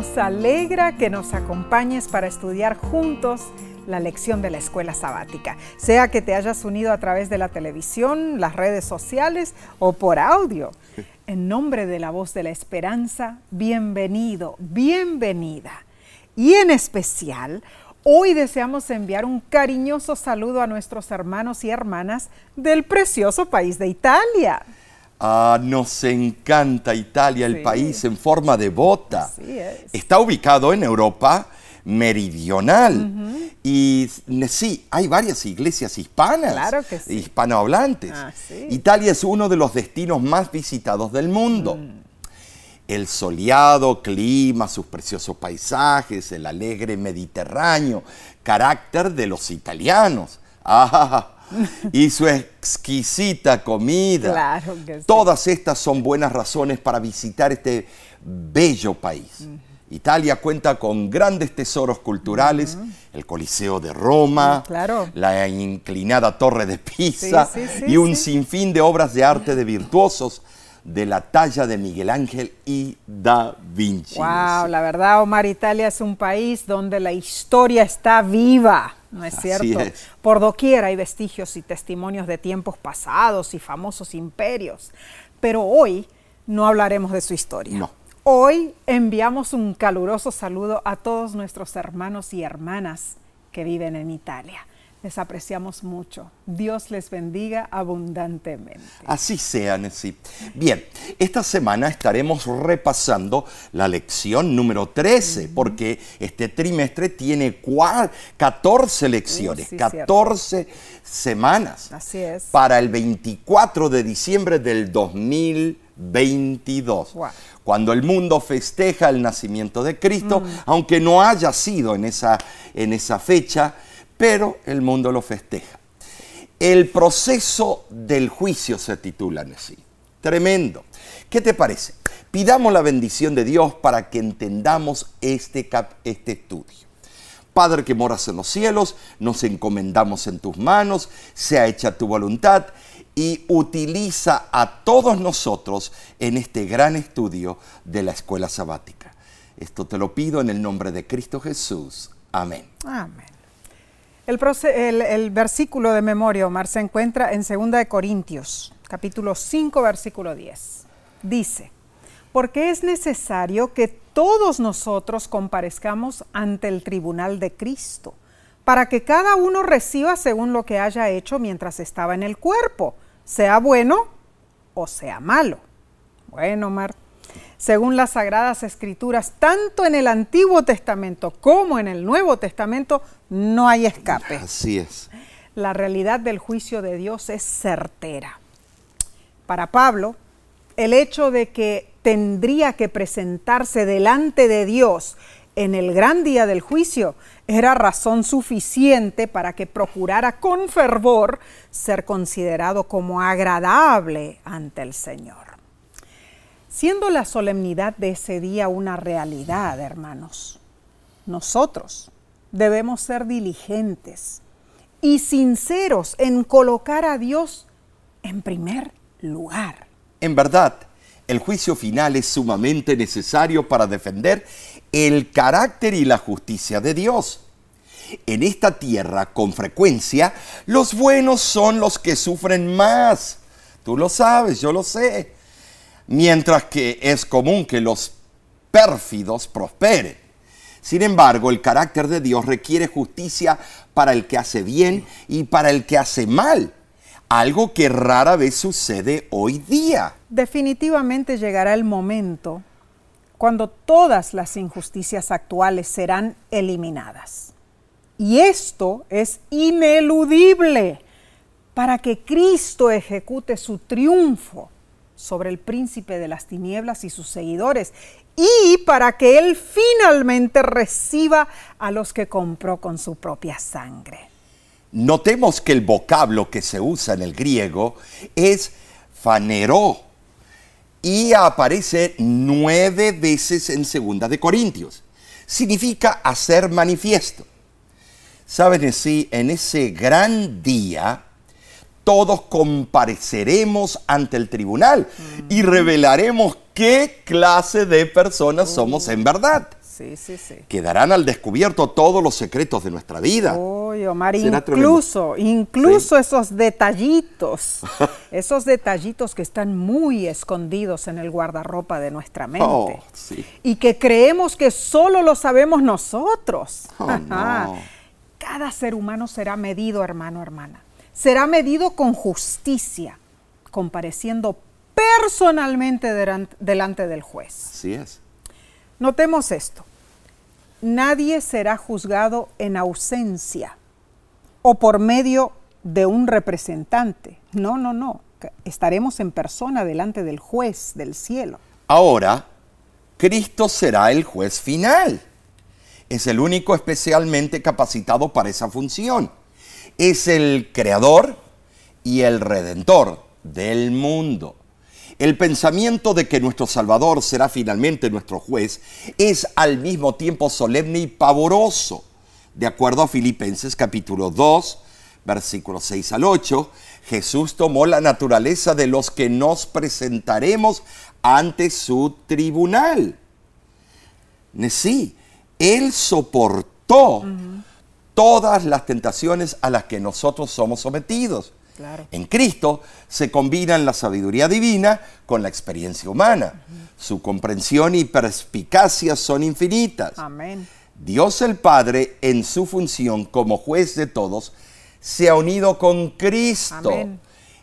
Nos alegra que nos acompañes para estudiar juntos la lección de la escuela sabática, sea que te hayas unido a través de la televisión, las redes sociales o por audio. En nombre de la voz de la esperanza, bienvenido, bienvenida. Y en especial, hoy deseamos enviar un cariñoso saludo a nuestros hermanos y hermanas del precioso país de Italia. Ah, nos encanta Italia, el país en forma de bota. Está ubicado en Europa meridional. Y sí, hay varias iglesias hispanas, claro que sí. hispanohablantes. Ah, Italia es uno de los destinos más visitados del mundo. Mm. El soleado clima, sus preciosos paisajes, el alegre Mediterráneo, carácter de los italianos. Ah, y su exquisita comida. Claro que sí. Todas estas son buenas razones para visitar este bello país. Italia cuenta con grandes tesoros culturales, el Coliseo de Roma, Mm, claro. la inclinada Torre de Pisa Sí, sí, sí, y un sinfín de obras de arte de virtuosos de la talla de Miguel Ángel y Da Vinci. Wow, la verdad, Omar, Italia es un país donde la historia está viva, ¿no es cierto? es. Por doquier hay vestigios y testimonios de tiempos pasados y famosos imperios. Pero hoy no hablaremos de su historia. No. Hoy enviamos un caluroso saludo a todos nuestros hermanos y hermanas que viven en Italia. Les apreciamos mucho. Dios les bendiga abundantemente. Así sea, Nessie. Bien, esta semana estaremos repasando la lección número 13, porque este trimestre tiene cua- 14 lecciones, Uh, sí, cierto. 14 semanas. Así es. Para el 24 de diciembre del 2022. Wow. Cuando el mundo festeja el nacimiento de Cristo, Mm. aunque no haya sido en esa, en esa fecha, pero el mundo lo festeja. El proceso del juicio se titula así. Tremendo. ¿Qué te parece? Pidamos la bendición de Dios para que entendamos este, este estudio. Padre que moras en los cielos, nos encomendamos en tus manos, sea hecha tu voluntad y utiliza a todos nosotros en este gran estudio de la escuela sabática. Esto te lo pido en el nombre de Cristo Jesús. Amén. Amén. El, versículo de memoria, Omar, se encuentra en 2 de Corintios, capítulo 5, versículo 10. Dice, porque es necesario que todos nosotros comparezcamos ante el tribunal de Cristo, para que cada uno reciba según lo que haya hecho mientras estaba en el cuerpo, sea bueno o sea malo. Bueno, Omar, según las sagradas escrituras, tanto en el Antiguo Testamento como en el Nuevo Testamento, no hay escape. Así es. La realidad del juicio de Dios es certera. Para Pablo, el hecho de que tendría que presentarse delante de Dios en el gran día del juicio era razón suficiente para que procurara con fervor ser considerado como agradable ante el Señor. Siendo la solemnidad de ese día una realidad, hermanos, nosotros debemos ser diligentes y sinceros en colocar a Dios en primer lugar. En verdad, el juicio final es sumamente necesario para defender el carácter y la justicia de Dios. En esta tierra, con frecuencia, los buenos son los que sufren más. Tú lo sabes, yo lo sé. Mientras que es común que los pérfidos prosperen. Sin embargo, el carácter de Dios requiere justicia para el que hace bien y para el que hace mal. Algo que rara vez sucede hoy día. Definitivamente llegará el momento cuando todas las injusticias actuales serán eliminadas. Y esto es ineludible para que Cristo ejecute su triunfo sobre el príncipe de las tinieblas y sus seguidores y para que Él finalmente reciba a los que compró con su propia sangre. Notemos que el vocablo que se usa en el griego es faneró y aparece nueve veces en Segunda de Corintios. Significa hacer manifiesto. Saben, sí, en ese gran día todos compareceremos ante el tribunal y revelaremos qué clase de personas somos en verdad. Sí, sí, sí. Quedarán al descubierto todos los secretos de nuestra vida. Uy, Omar, incluso, incluso esos detallitos, esos detallitos que están muy escondidos en el guardarropa de nuestra mente. Oh, sí. Y que creemos que solo lo sabemos nosotros. Oh, no. Cada ser humano será medido, hermano, hermana. Será medido con justicia, compareciendo personalmente delante del juez. Así es. Notemos esto. Nadie será juzgado en ausencia o por medio de un representante. No, no, no. Estaremos en persona delante del juez del cielo. Ahora, Cristo será el juez final. Es el único especialmente capacitado para esa función. Es el creador y el redentor del mundo. El pensamiento de que nuestro Salvador será finalmente nuestro juez es al mismo tiempo solemne y pavoroso. De acuerdo a Filipenses capítulo 2, versículos 6 al 8, Jesús tomó la naturaleza de los que nos presentaremos ante su tribunal. Sí, Él soportó todas las tentaciones a las que nosotros somos sometidos. Claro. En Cristo se combinan la sabiduría divina con la experiencia humana. Su comprensión y perspicacia son infinitas. Amén. Dios el Padre, en su función como juez de todos, se ha unido con Cristo. Amén.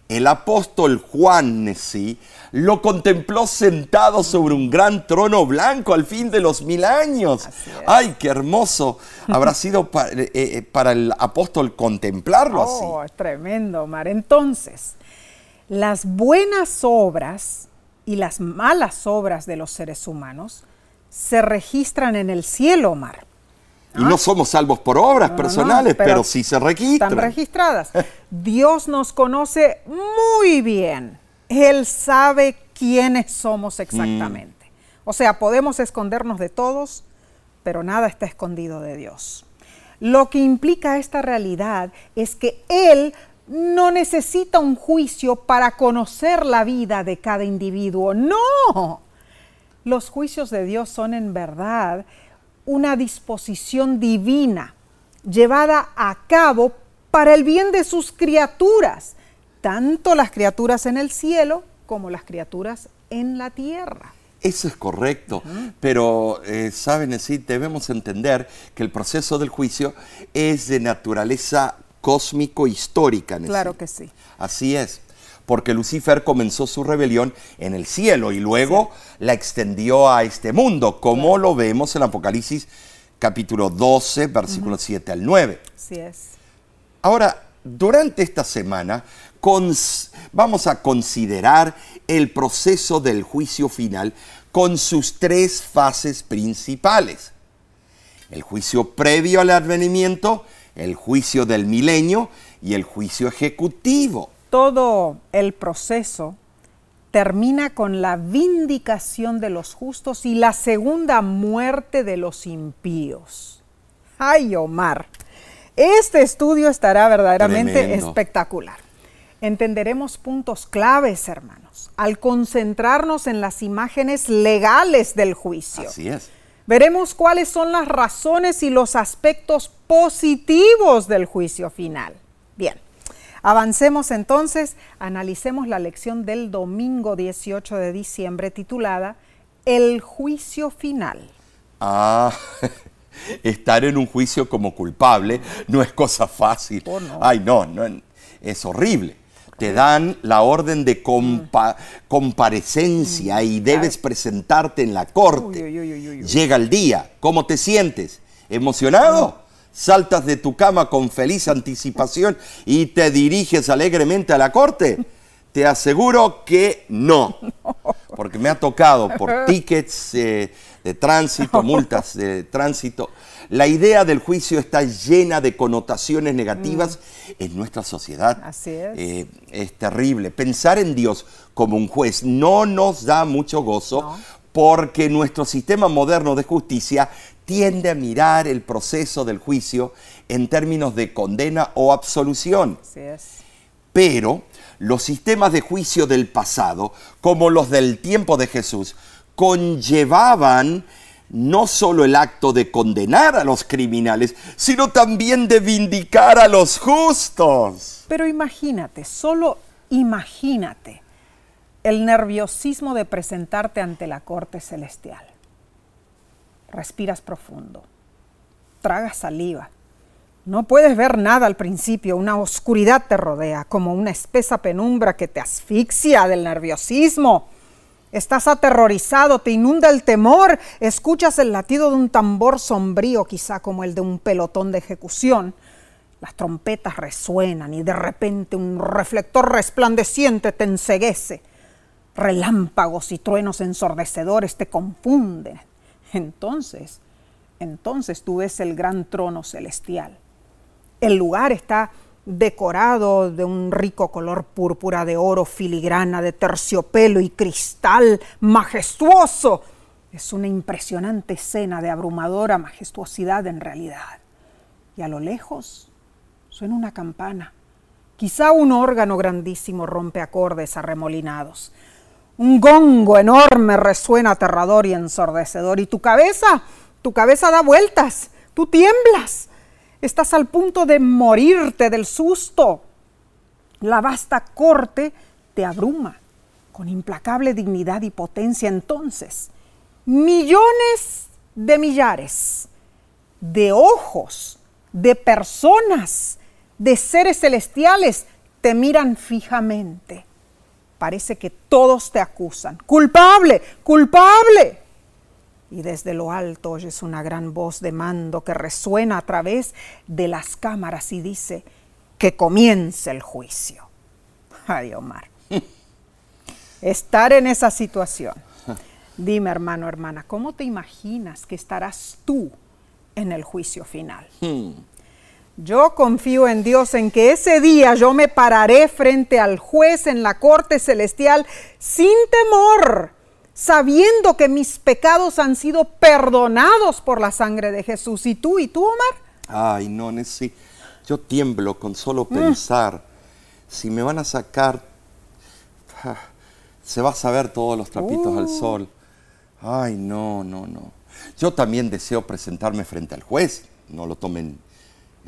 El apóstol Juan, sí, lo contempló sentado sobre un gran trono blanco al fin de los mil años. ¡Ay, qué hermoso! Habrá sido eh, eh, para el apóstol contemplarlo Oh, así. es tremendo, Omar. Entonces, las buenas obras y las malas obras de los seres humanos se registran en el cielo, Omar. Y no somos salvos por obras No, no, no, personales, pero, pero sí se registran. Están registradas. Dios nos conoce muy bien. Él sabe quiénes somos exactamente. O sea, podemos escondernos de todos, pero nada está escondido de Dios. Lo que implica esta realidad es que Él no necesita un juicio para conocer la vida de cada individuo. No. Los juicios de Dios son en verdad una disposición divina llevada a cabo para el bien de sus criaturas, tanto las criaturas en el cielo como las criaturas en la tierra. Eso es correcto, pero eh, saben, sí, debemos entender que el proceso del juicio es de naturaleza cósmico-histórica. Claro que sí. Así es, porque Lucifer comenzó su rebelión en el cielo y luego la extendió a este mundo, como lo vemos en Apocalipsis capítulo 12, versículos 7 al 9. Así es. Ahora, durante esta semana vamos a considerar el proceso del juicio final con sus tres fases principales. El juicio previo al advenimiento, el juicio del milenio y el juicio ejecutivo. Todo el proceso termina con la vindicación de los justos y la segunda muerte de los impíos. Ay, Omar, este estudio estará verdaderamente Tremendo. espectacular. Entenderemos puntos claves, hermanos, al concentrarnos en las imágenes legales del juicio. Así es. Veremos cuáles son las razones y los aspectos positivos del juicio final. Bien, avancemos entonces, analicemos la lección del domingo 18 de diciembre titulada El juicio final. Ah, estar en un juicio como culpable no es cosa fácil. Oh, no. Ay, no, no, es horrible. Te dan la orden de compa- comparecencia y debes presentarte en la corte. Uy, uy, uy, uy, uy. Llega el día. ¿Cómo te sientes? ¿Emocionado? ¿Saltas de tu cama con feliz anticipación y te diriges alegremente a la corte? Te aseguro que no. Porque me ha tocado por tickets eh, de tránsito, multas de tránsito. La idea del juicio está llena de connotaciones negativas en nuestra sociedad. Mm. Así es. Eh, es terrible. Pensar en Dios como un juez no nos da mucho gozo No. porque nuestro sistema moderno de justicia tiende a mirar el proceso del juicio en términos de condena o absolución. Así es. Pero los sistemas de juicio del pasado, como los del tiempo de Jesús, conllevaban no solo el acto de condenar a los criminales, sino también de vindicar a los justos. Pero imagínate, solo imagínate el nerviosismo de presentarte ante la corte celestial. Respiras profundo, tragas saliva. No puedes ver nada al principio, una oscuridad te rodea, como una espesa penumbra que te asfixia del nerviosismo. Estás aterrorizado, te inunda el temor, escuchas el latido de un tambor sombrío, quizá como el de un pelotón de ejecución. Las trompetas resuenan y de repente un reflector resplandeciente te enseguece. Relámpagos y truenos ensordecedores te confunden. Entonces, entonces tú ves el gran trono celestial. El lugar está decorado de un rico color púrpura de oro, filigrana, de terciopelo y cristal majestuoso. Es una impresionante escena de abrumadora majestuosidad en realidad. Y a lo lejos suena una campana. Quizá un órgano grandísimo rompe acordes arremolinados. Un gongo enorme resuena aterrador y ensordecedor. Y tu cabeza, tu cabeza da vueltas. Tú tiemblas. Estás al punto de morirte del susto. La vasta corte te abruma con implacable dignidad y potencia. Entonces, millones de millares de ojos, de personas, de seres celestiales te miran fijamente. Parece que todos te acusan. Culpable, culpable. Y desde lo alto oyes una gran voz de mando que resuena a través de las cámaras y dice, que comience el juicio. Ay, Omar. Estar en esa situación. Dime, hermano, hermana, ¿cómo te imaginas que estarás tú en el juicio final? Hmm. Yo confío en Dios en que ese día yo me pararé frente al juez en la corte celestial sin temor sabiendo que mis pecados han sido perdonados por la sangre de Jesús. ¿Y tú? ¿Y tú, Omar? Ay, no, Nessie. Yo tiemblo con solo mm. pensar. Si me van a sacar, ah, se va a saber todos los trapitos al uh. sol. Ay, no, no, no. Yo también deseo presentarme frente al juez. No lo tomen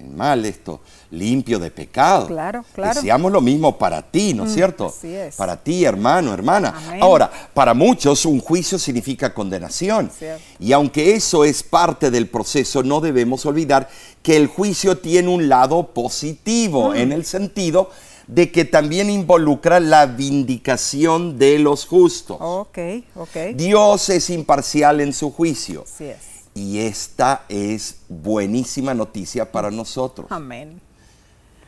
mal esto, limpio de pecado. Claro, claro. Deseamos lo mismo para ti, ¿no es mm, cierto? Así es. Para ti, hermano, hermana. Ahora, para muchos un juicio significa condenación. Y aunque eso es parte del proceso, no debemos olvidar que el juicio tiene un lado positivo, mm. en el sentido de que también involucra la vindicación de los justos. Ok, ok. Dios es imparcial en su juicio. Así es. Y esta es buenísima noticia para nosotros. Amén.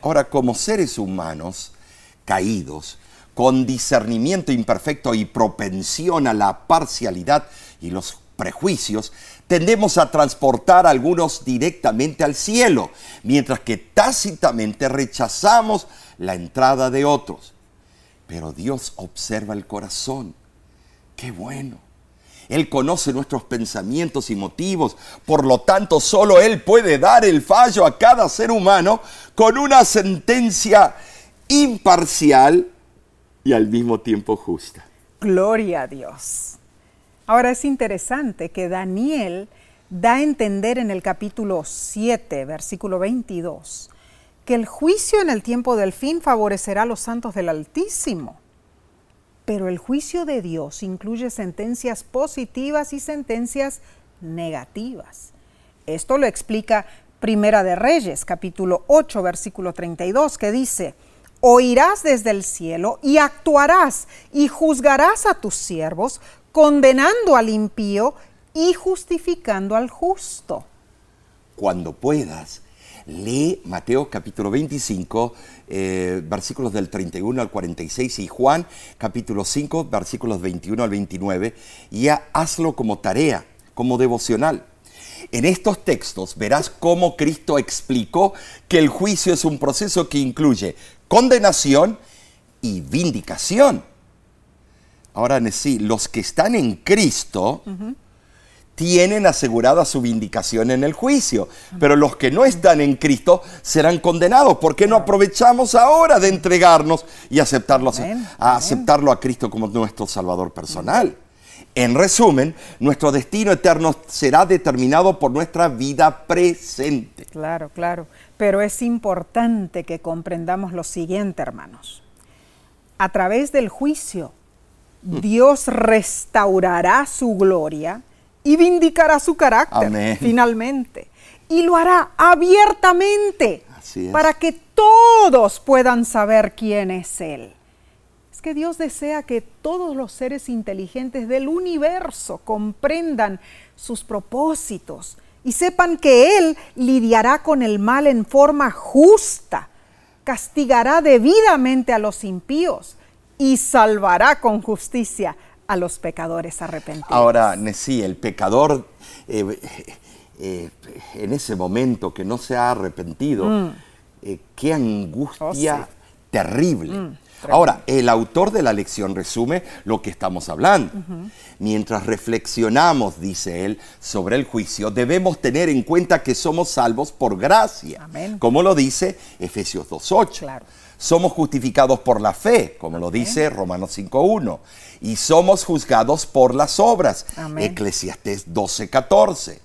Ahora, como seres humanos caídos, con discernimiento imperfecto y propensión a la parcialidad y los prejuicios, tendemos a transportar a algunos directamente al cielo, mientras que tácitamente rechazamos la entrada de otros. Pero Dios observa el corazón. Qué bueno. Él conoce nuestros pensamientos y motivos, por lo tanto solo Él puede dar el fallo a cada ser humano con una sentencia imparcial y al mismo tiempo justa. Gloria a Dios. Ahora es interesante que Daniel da a entender en el capítulo 7, versículo 22, que el juicio en el tiempo del fin favorecerá a los santos del Altísimo. Pero el juicio de Dios incluye sentencias positivas y sentencias negativas. Esto lo explica Primera de Reyes, capítulo 8, versículo 32, que dice, oirás desde el cielo y actuarás y juzgarás a tus siervos, condenando al impío y justificando al justo. Cuando puedas, lee Mateo capítulo 25, eh, versículos del 31 al 46 y Juan capítulo 5, versículos 21 al 29 y hazlo como tarea, como devocional. En estos textos verás cómo Cristo explicó que el juicio es un proceso que incluye condenación y vindicación. Ahora, sí, los que están en Cristo, tienen asegurada su vindicación en el juicio. Pero los que no están en Cristo serán condenados. ¿Por qué no aprovechamos ahora de entregarnos y aceptarlo a, aceptarlo a Cristo como nuestro Salvador personal? En resumen, nuestro destino eterno será determinado por nuestra vida presente. Claro, claro. Pero es importante que comprendamos lo siguiente, hermanos. A través del juicio, mm. Dios restaurará su gloria y vindicará su carácter finalmente. Y lo hará abiertamente para que todos puedan saber quién es Él. Que Dios desea que todos los seres inteligentes del universo comprendan sus propósitos y sepan que Él lidiará con el mal en forma justa, castigará debidamente a los impíos y salvará con justicia a los pecadores arrepentidos. Ahora, Nesí, el pecador eh, eh, en ese momento que no se ha arrepentido, mm. eh, qué angustia oh, terrible. Mm. Ahora, el autor de la lección resume lo que estamos hablando. Mientras reflexionamos, dice él, sobre el juicio, debemos tener en cuenta que somos salvos por gracia, como lo dice Efesios 2.8. Somos justificados por la fe, como lo dice Romanos 5.1. Y somos juzgados por las obras, Eclesiastés 12.14.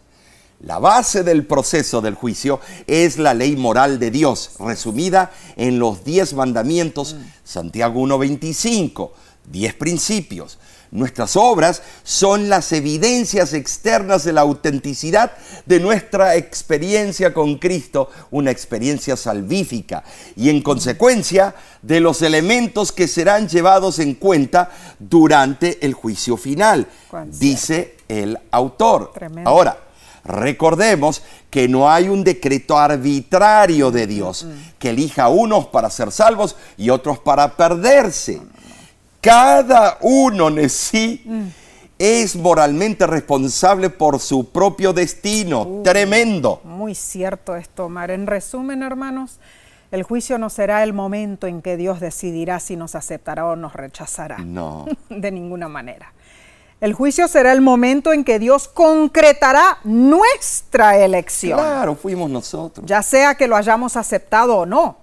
La base del proceso del juicio es la ley moral de Dios, resumida en los diez mandamientos, Santiago 1.25, diez principios. Nuestras obras son las evidencias externas de la autenticidad de nuestra experiencia con Cristo, una experiencia salvífica, y en consecuencia de los elementos que serán llevados en cuenta durante el juicio final, dice el autor. Ahora, Recordemos que no hay un decreto arbitrario de Dios que elija a unos para ser salvos y otros para perderse. Cada uno en sí es moralmente responsable por su propio destino. Uh, Tremendo. Muy cierto esto, Omar. En resumen, hermanos, el juicio no será el momento en que Dios decidirá si nos aceptará o nos rechazará. No. de ninguna manera. El juicio será el momento en que Dios concretará nuestra elección. Claro, fuimos nosotros. Ya sea que lo hayamos aceptado o no.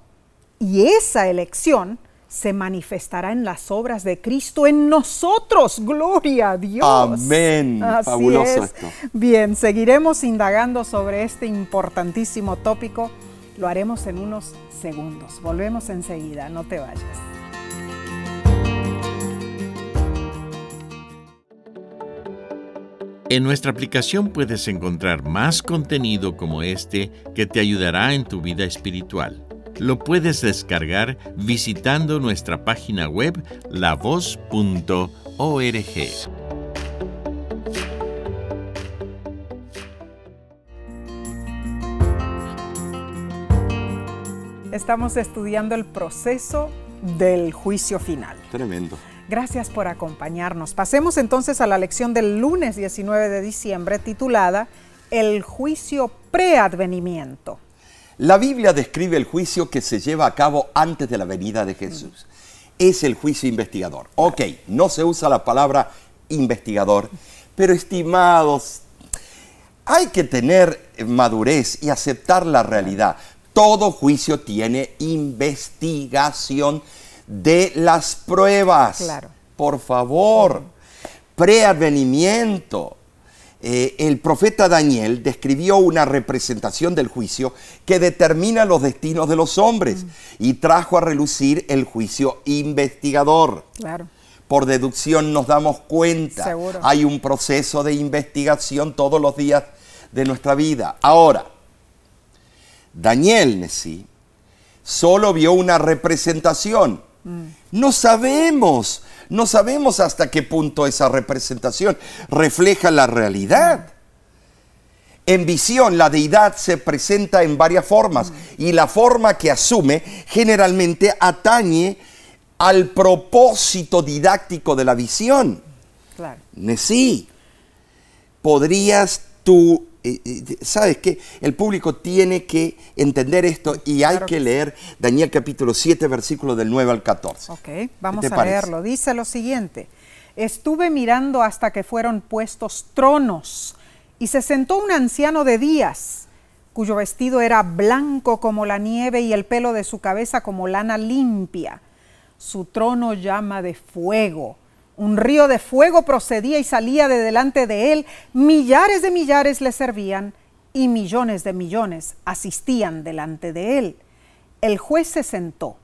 Y esa elección se manifestará en las obras de Cristo en nosotros. Gloria a Dios. Amén. Fabuloso esto. Bien, seguiremos indagando sobre este importantísimo tópico. Lo haremos en unos segundos. Volvemos enseguida, no te vayas. En nuestra aplicación puedes encontrar más contenido como este que te ayudará en tu vida espiritual. Lo puedes descargar visitando nuestra página web lavoz.org. Estamos estudiando el proceso del juicio final. Tremendo. Gracias por acompañarnos. Pasemos entonces a la lección del lunes 19 de diciembre titulada El juicio preadvenimiento. La Biblia describe el juicio que se lleva a cabo antes de la venida de Jesús. Es el juicio investigador. Ok, no se usa la palabra investigador, pero estimados, hay que tener madurez y aceptar la realidad. Todo juicio tiene investigación de las pruebas. Claro. Por favor, preadvenimiento. Eh, el profeta Daniel describió una representación del juicio que determina los destinos de los hombres y trajo a relucir el juicio investigador. Claro. Por deducción nos damos cuenta. Hay un proceso de investigación todos los días de nuestra vida. Ahora, Daniel Nesí solo vio una representación no sabemos, no sabemos hasta qué punto esa representación refleja la realidad. En visión, la deidad se presenta en varias formas y la forma que asume generalmente atañe al propósito didáctico de la visión. Claro. Sí, podrías tú ¿sabes qué? El público tiene que entender esto y hay que, leer Daniel capítulo 7, versículos del 9 al 14. Ok, vamos a leerlo. Dice lo siguiente, estuve mirando hasta que fueron puestos tronos y se sentó un anciano de días cuyo vestido era blanco como la nieve y el pelo de su cabeza como lana limpia. Su trono llama de fuego Un río de fuego procedía y salía de delante de él. Millares de millares le servían y millones de millones asistían delante de él. El juez se sentó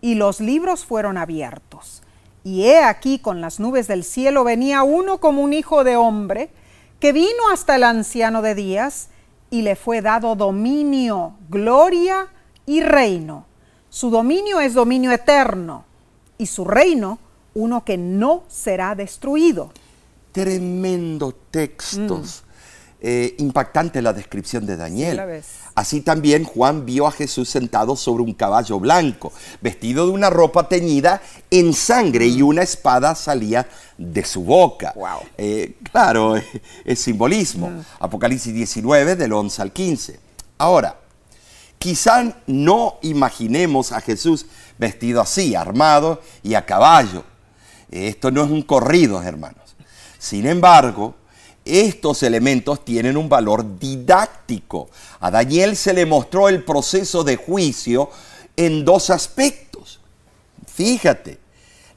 y los libros fueron abiertos. Y he aquí con las nubes del cielo venía uno como un hijo de hombre, que vino hasta el anciano de días y le fue dado dominio, gloria y reino. Su dominio es dominio eterno y su reino uno que no será destruido. Tremendo textos. Mm. Eh, impactante la descripción de Daniel. Así también Juan vio a Jesús sentado sobre un caballo blanco, vestido de una ropa teñida en sangre y una espada salía de su boca. Wow. Eh, claro, es simbolismo. Apocalipsis 19 del 11 al 15. Ahora, quizá no imaginemos a Jesús vestido así, armado y a caballo. Esto no es un corrido, hermanos. Sin embargo, estos elementos tienen un valor didáctico. A Daniel se le mostró el proceso de juicio en dos aspectos. Fíjate,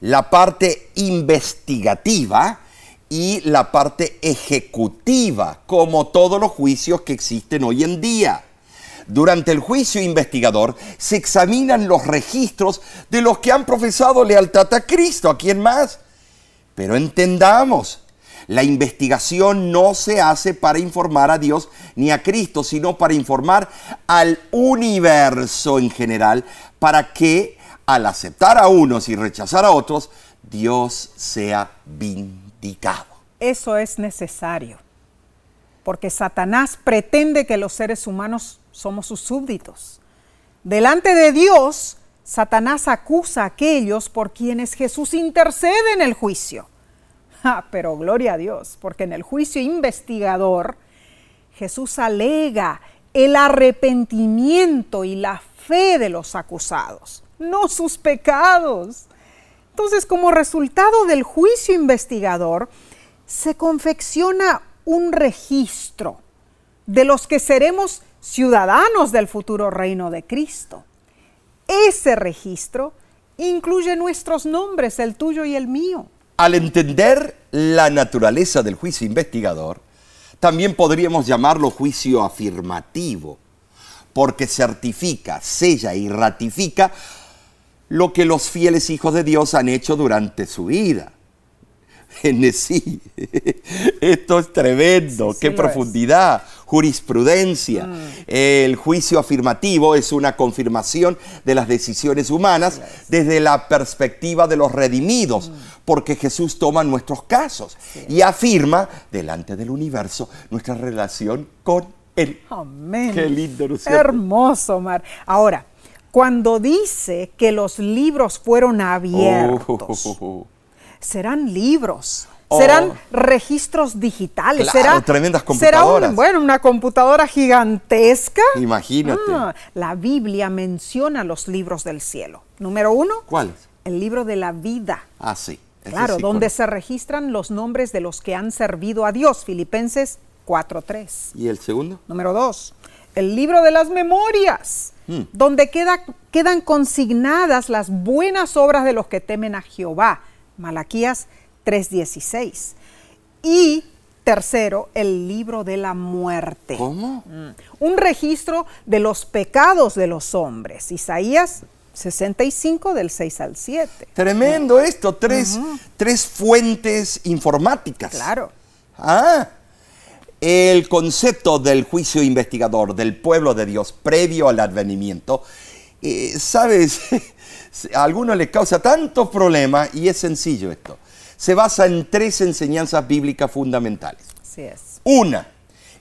la parte investigativa y la parte ejecutiva, como todos los juicios que existen hoy en día. Durante el juicio investigador se examinan los registros de los que han profesado lealtad a Cristo, ¿a quién más? Pero entendamos, la investigación no se hace para informar a Dios ni a Cristo, sino para informar al universo en general, para que al aceptar a unos y rechazar a otros, Dios sea vindicado. Eso es necesario, porque Satanás pretende que los seres humanos somos sus súbditos. Delante de Dios, Satanás acusa a aquellos por quienes Jesús intercede en el juicio. Ah, pero gloria a Dios, porque en el juicio investigador Jesús alega el arrepentimiento y la fe de los acusados, no sus pecados. Entonces, como resultado del juicio investigador, se confecciona un registro de los que seremos ciudadanos del futuro reino de Cristo. Ese registro incluye nuestros nombres, el tuyo y el mío. Al entender la naturaleza del juicio investigador, también podríamos llamarlo juicio afirmativo, porque certifica, sella y ratifica lo que los fieles hijos de Dios han hecho durante su vida. En sí, esto es tremendo, Sí, qué profundidad, jurisprudencia. Mm. El juicio afirmativo es una confirmación de las decisiones humanas desde la perspectiva de los redimidos, Mm. porque Jesús toma nuestros casos y afirma delante del universo nuestra relación con Él. Amén. Qué lindo, ¿no es? Hermoso, Omar. Ahora, cuando dice que los libros fueron abiertos, Oh. Serán libros. Oh. Serán registros digitales. Claro, será, tremendas será un- computadoras. bueno, una computadora gigantesca. Imagínate. Ah, la Biblia menciona los libros del cielo. Número uno, ¿Cuáles? el libro de la vida. Ah, sí. Claro, sí donde se registran los nombres de los que han servido a Dios. Filipenses 4.3. ¿Y el segundo? Número dos, el libro de las memorias, Hmm. donde queda- quedan consignadas las buenas obras de los que temen a Jehová. Malaquías 3:16. Y tercero, el libro de la muerte. ¿Cómo? Mm. Un registro de los pecados de los hombres. Isaías 65 del 6 al 7. Tremendo esto, tres, tres fuentes informáticas. Claro. Ah, el concepto del juicio investigador del pueblo de Dios previo al advenimiento, eh, sabes, a algunos les causa tantos problemas y es sencillo esto. Se basa en tres enseñanzas bíblicas fundamentales. Así es. Una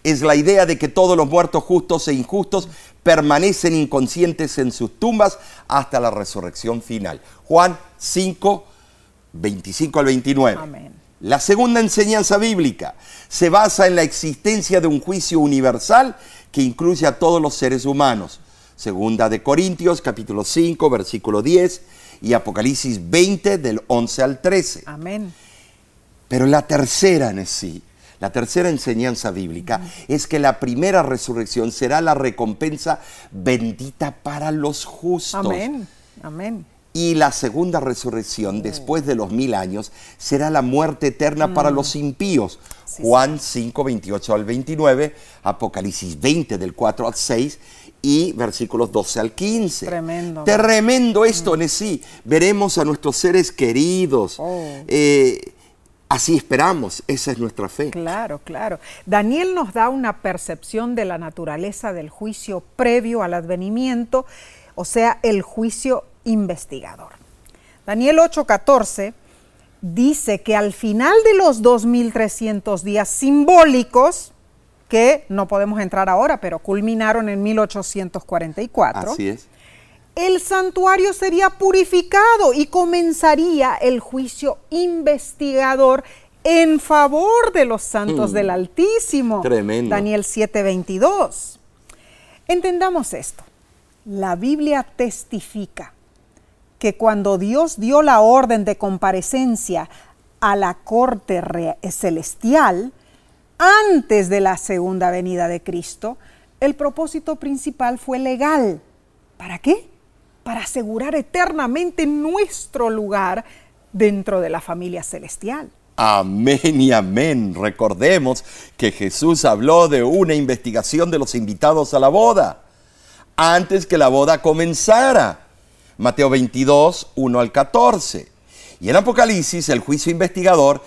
es la idea de que todos los muertos justos e injustos permanecen inconscientes en sus tumbas hasta la resurrección final. Juan 5, 25 al 29. Amén. La segunda enseñanza bíblica se basa en la existencia de un juicio universal que incluye a todos los seres humanos. Segunda de Corintios, capítulo 5, versículo 10 y Apocalipsis 20 del 11 al 13. Amén. Pero la tercera en sí, la tercera enseñanza bíblica es que la primera resurrección será la recompensa bendita para los justos. Amén. Amén. Y la segunda resurrección, después de los mil años, será la muerte eterna para los impíos. Juan 5, 28 al 29, Apocalipsis 20 del 4 al 6 y versículos 12 al 15. Tremendo. Tremendo esto, Nesí. Veremos a nuestros seres queridos. Oh. Eh, así esperamos, esa es nuestra fe. Claro, claro. Daniel nos da una percepción de la naturaleza del juicio previo al advenimiento, o sea, el juicio investigador. Daniel 8:14 dice que al final de los 2300 días simbólicos, que no podemos entrar ahora, pero culminaron en 1844. Así es. El santuario sería purificado y comenzaría el juicio investigador en favor de los santos Mm. del Altísimo. Tremendo. Daniel 7:22. Entendamos esto. La Biblia testifica que cuando Dios dio la orden de comparecencia a la corte celestial, antes de la segunda venida de Cristo, el propósito principal fue legal. ¿Para qué? Para asegurar eternamente nuestro lugar dentro de la familia celestial. Amén y amén. Recordemos que Jesús habló de una investigación de los invitados a la boda antes que la boda comenzara. Mateo 22, 1 al 14. Y en Apocalipsis, el juicio investigador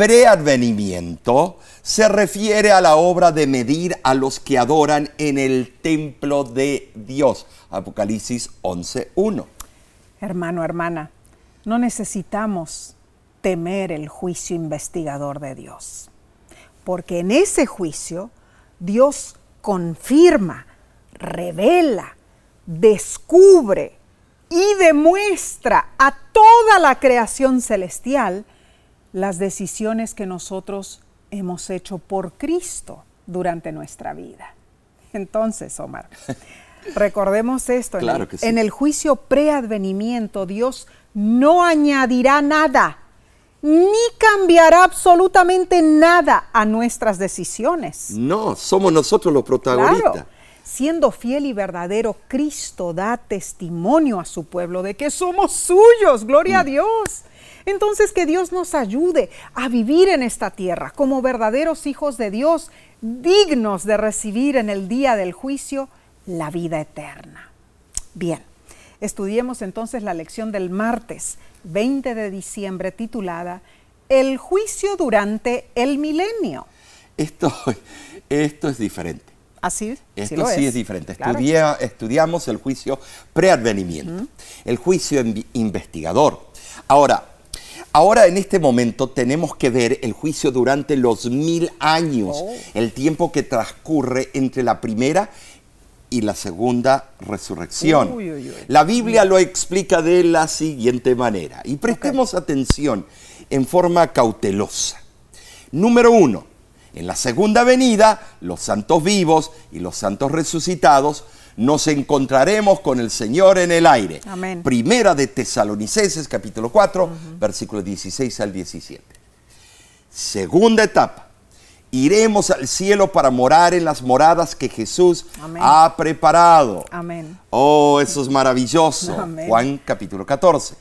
preadvenimiento se refiere a la obra de medir a los que adoran en el templo de Dios. Apocalipsis 11, 1. Hermano, hermana, no necesitamos temer el juicio investigador de Dios, porque en ese juicio Dios confirma, revela, descubre y demuestra a toda la creación celestial las decisiones que nosotros hemos hecho por Cristo durante nuestra vida. Entonces, Omar, recordemos esto. en Claro el- que sí. En el juicio preadvenimiento, Dios no añadirá nada, ni cambiará absolutamente nada a nuestras decisiones. No, somos nosotros los protagonistas. Claro. Siendo fiel y verdadero, Cristo da testimonio a su pueblo de que somos suyos, gloria a Dios. Entonces que Dios nos ayude a vivir en esta tierra como verdaderos hijos de Dios, dignos de recibir en el día del juicio la vida eterna. Bien, estudiemos entonces la lección del martes 20 de diciembre titulada El juicio durante el milenio. Esto, esto es diferente. Así, Esto lo sí es, diferente. Claro. Estudia- estudiamos el juicio preadvenimiento, el juicio investigador. Ahora, ahora en este momento tenemos que ver el juicio durante los mil años, Oh. el tiempo que transcurre entre la primera y la segunda resurrección. Uy, uy, uy. La Biblia lo explica de la siguiente manera, y prestemos atención en forma cautelosa. Número uno, en la segunda venida, los santos vivos y los santos resucitados nos encontraremos con el Señor en el aire. Amén. Primera de Tesalonicenses, capítulo 4, versículos 16 al 17. Segunda etapa. Iremos al cielo para morar en las moradas que Jesús Amén. ha preparado. Amén. Oh, eso es maravilloso. Amén. Juan capítulo 14.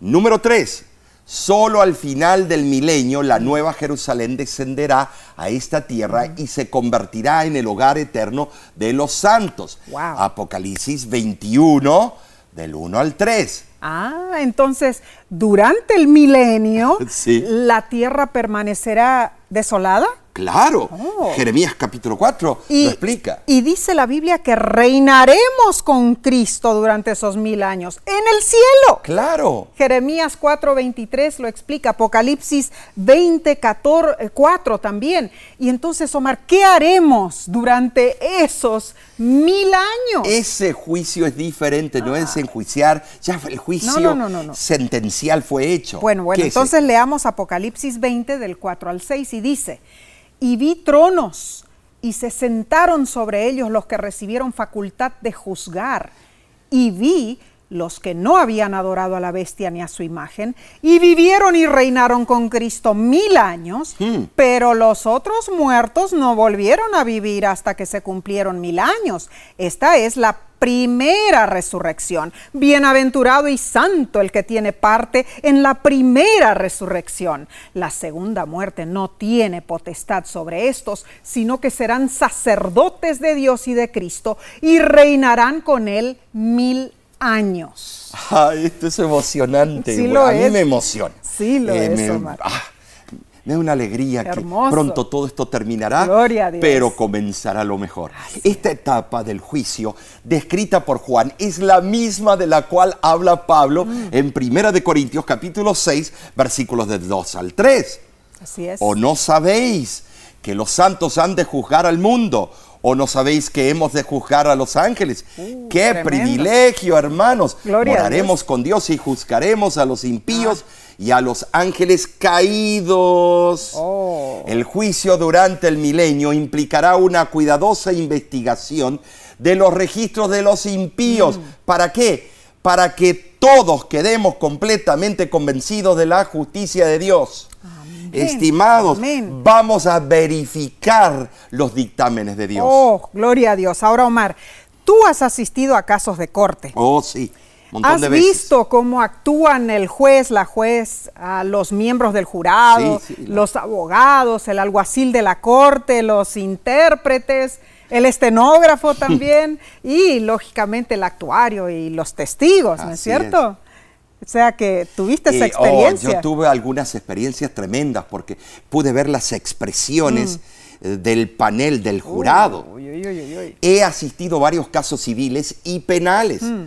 Número 3. Solo al final del milenio la nueva Jerusalén descenderá a esta tierra y se convertirá en el hogar eterno de los santos. Wow. Apocalipsis 21, del 1 al 3. Ah, entonces, durante el milenio, Sí. la tierra permanecerá desolada. Claro, Oh. Jeremías capítulo 4 lo explica. y dice la Biblia que reinaremos con Cristo durante esos mil años en el cielo. Claro. Jeremías 4:23 lo explica, Apocalipsis 20:4 también. Y entonces, Omar, ¿qué haremos durante esos mil años? Ese juicio es diferente, no es enjuiciar, ya el juicio Ah. No, no, no, sentencial fue hecho. Bueno, bueno, ¿Qué es entonces leamos Apocalipsis 20 del 4 al 6 y dice, y vi tronos y se sentaron sobre ellos los que recibieron facultad de juzgar, y vi los que no habían adorado a la bestia ni a su imagen, y vivieron y reinaron con Cristo mil años, Hmm. pero los otros muertos no volvieron a vivir hasta que se cumplieron mil años. Esta es la primera resurrección. Bienaventurado y santo el que tiene parte en la primera resurrección. La segunda muerte no tiene potestad sobre estos, sino que serán sacerdotes de Dios y de Cristo y reinarán con él mil años. Ay, esto es emocionante. Sí lo a mí es. me emociona. Sí lo es, me, Omar. ah, me da una alegría que pronto todo esto terminará, pero comenzará lo mejor. Esta etapa del juicio descrita por Juan es la misma de la cual habla Pablo Mm. en 1 de Corintios capítulo 6, versículos del 2 al 3. Así es. ¿O no sabéis que los santos han de juzgar al mundo? ¿O no sabéis que hemos de juzgar a los ángeles? ¡Qué Uh, tremendo. privilegio, hermanos! Gloria Moraremos con Dios y juzgaremos a los impíos y a los ángeles caídos. Oh. El juicio durante el milenio implicará una cuidadosa investigación de los registros de los impíos. Mm. ¿Para qué? Para que todos quedemos completamente convencidos de la justicia de Dios. Estimados, Amén. vamos a verificar los dictámenes de Dios. Oh, gloria a Dios. Ahora, Omar, tú has asistido a casos de corte. Oh, sí, montón ¿Has de veces. visto cómo actúan el juez, la juez, a los miembros del jurado, Sí, sí, la- los abogados, el alguacil de la corte, los intérpretes, el estenógrafo también y, lógicamente, el actuario y los testigos, ¿no es cierto? O sea que tuviste esa Eh, oh, experiencia. yo tuve algunas experiencias tremendas porque pude ver las expresiones eh, del panel del jurado. Mm. Uy, uy, uy, uy, uy. He asistido a varios casos civiles y penales. Mm.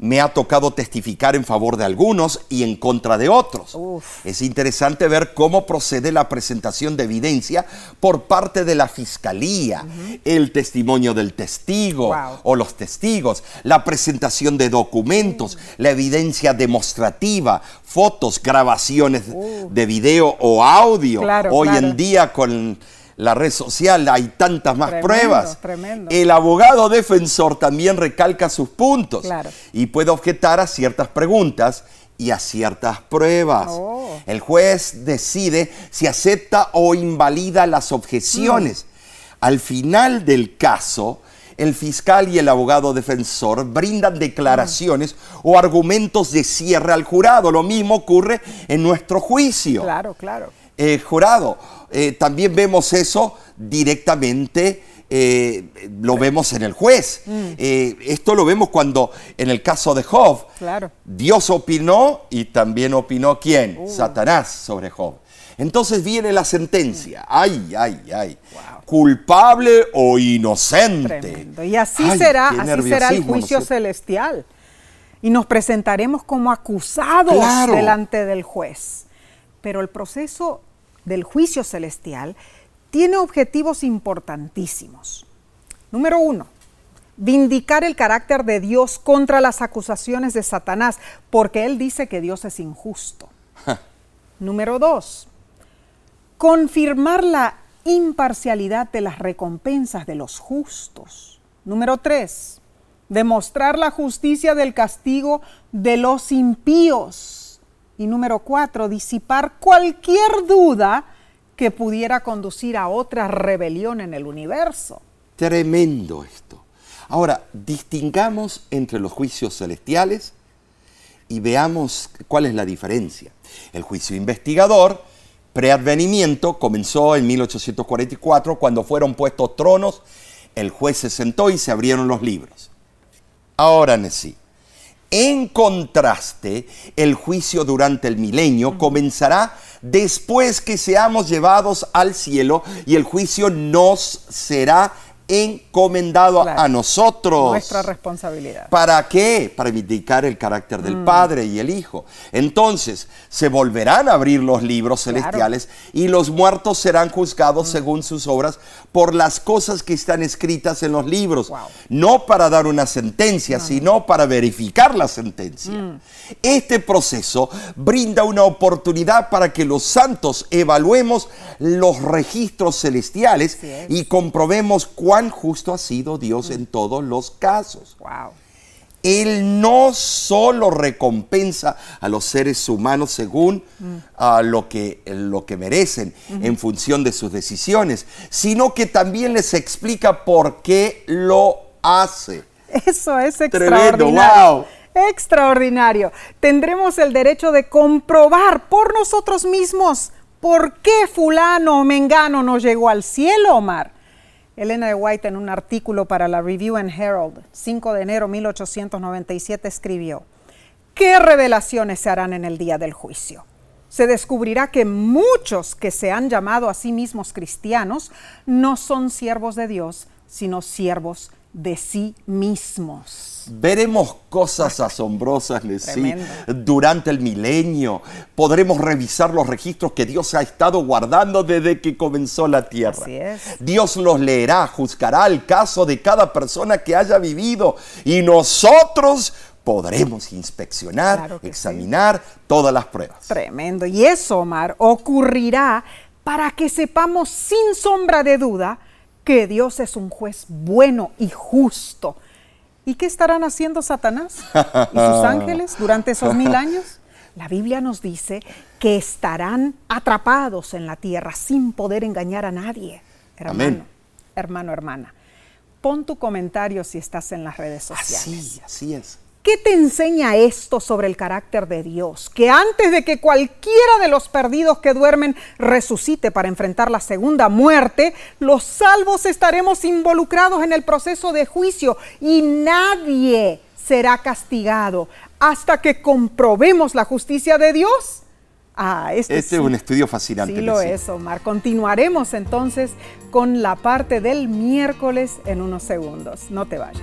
Me ha tocado testificar en favor de algunos y en contra de otros. Uf. Es interesante ver cómo procede la presentación de evidencia por parte de la fiscalía, el testimonio del testigo Wow. o los testigos, la presentación de documentos, la evidencia demostrativa, fotos, grabaciones de video o audio. Claro, Hoy claro. en día con la red social hay tantas más Tremendo, pruebas. tremendo. El abogado defensor también recalca sus puntos Claro. y puede objetar a ciertas preguntas y a ciertas pruebas. Oh. El juez decide si acepta o invalida las objeciones. Al final del caso, el fiscal y el abogado defensor brindan declaraciones o argumentos de cierre al jurado. Lo mismo ocurre en nuestro juicio Claro, claro. eh, jurado. Eh, también vemos eso directamente, eh, lo vemos en el juez. Eh, esto lo vemos cuando en el caso de Job, Claro. Dios opinó y también opinó quién? Satanás sobre Job. Entonces viene la sentencia. Ay, ay, ay. Culpable o inocente. Tremendo. Y así Ay, será, así será el nerviosismo, ¿no es juicio celestial. Y nos presentaremos como acusados Claro. delante del juez. Pero el proceso del juicio celestial tiene objetivos importantísimos. Número uno, vindicar el carácter de Dios contra las acusaciones de Satanás, porque él dice que Dios es injusto. Número dos, confirmar la imparcialidad de las recompensas de los justos. Número tres, demostrar la justicia del castigo de los impíos. Y número cuatro, disipar cualquier duda que pudiera conducir a otra rebelión en el universo. Tremendo esto. Ahora, distingamos entre los juicios celestiales y veamos cuál es la diferencia. El juicio investigador, preadvenimiento, comenzó en 1844 cuando fueron puestos tronos, el juez se sentó y se abrieron los libros. Ahora sí. En contraste, el juicio durante el milenio comenzará después que seamos llevados al cielo y el juicio nos será encomendado Claro. a nosotros. Nuestra responsabilidad. ¿Para qué? Para indicar el carácter Mm. del Padre y el Hijo. Entonces, se volverán a abrir los libros Claro. Mm. celestiales y los muertos serán juzgados según sus obras por las cosas que están escritas en los libros. Wow. No para dar una sentencia, sino para verificar la sentencia. Mm. Este proceso brinda una oportunidad para que los santos evaluemos los registros celestiales y comprobemos cuán justo ha sido Dios en todos los casos. Wow. Él no solo recompensa a los seres humanos según ah, lo, que, lo que merecen en función de sus decisiones, sino que también les explica por qué lo hace. Eso es Tremendo, extraordinario. wow. Extraordinario. Tendremos el derecho de comprobar por nosotros mismos por qué fulano o mengano no llegó al cielo, Omar. Elena de White en un artículo para la Review and Herald, 5 de enero de 1897, escribió, ¿qué revelaciones se harán en el día del juicio? Se descubrirá que muchos que se han llamado a sí mismos cristianos no son siervos de Dios, sino siervos de sí mismos. Veremos cosas asombrosas, Nessie, Tremendo. durante el milenio. Podremos revisar los registros que Dios ha estado guardando desde que comenzó la tierra. Así es. Dios los leerá, juzgará el caso de cada persona que haya vivido y nosotros podremos inspeccionar, Claro sí. examinar todas las pruebas. Tremendo. Y eso, Omar, ocurrirá para que sepamos sin sombra de duda que Dios es un juez bueno y justo. ¿Y qué estarán haciendo Satanás y sus ángeles durante esos mil años? La Biblia nos dice que estarán atrapados en la tierra sin poder engañar a nadie. Hermano, Amén. hermano, hermana. Pon tu comentario si estás en las redes sociales. Así, así es. ¿Qué te enseña esto sobre el carácter de Dios? Que antes de que cualquiera de los perdidos que duermen resucite para enfrentar la segunda muerte, los salvos estaremos involucrados en el proceso de juicio y nadie será castigado hasta que comprobemos la justicia de Dios. Ah, este, Este sí. es un estudio fascinante. Sí lo es, Omar. Continuaremos entonces con la parte del miércoles en unos segundos. No te vayas.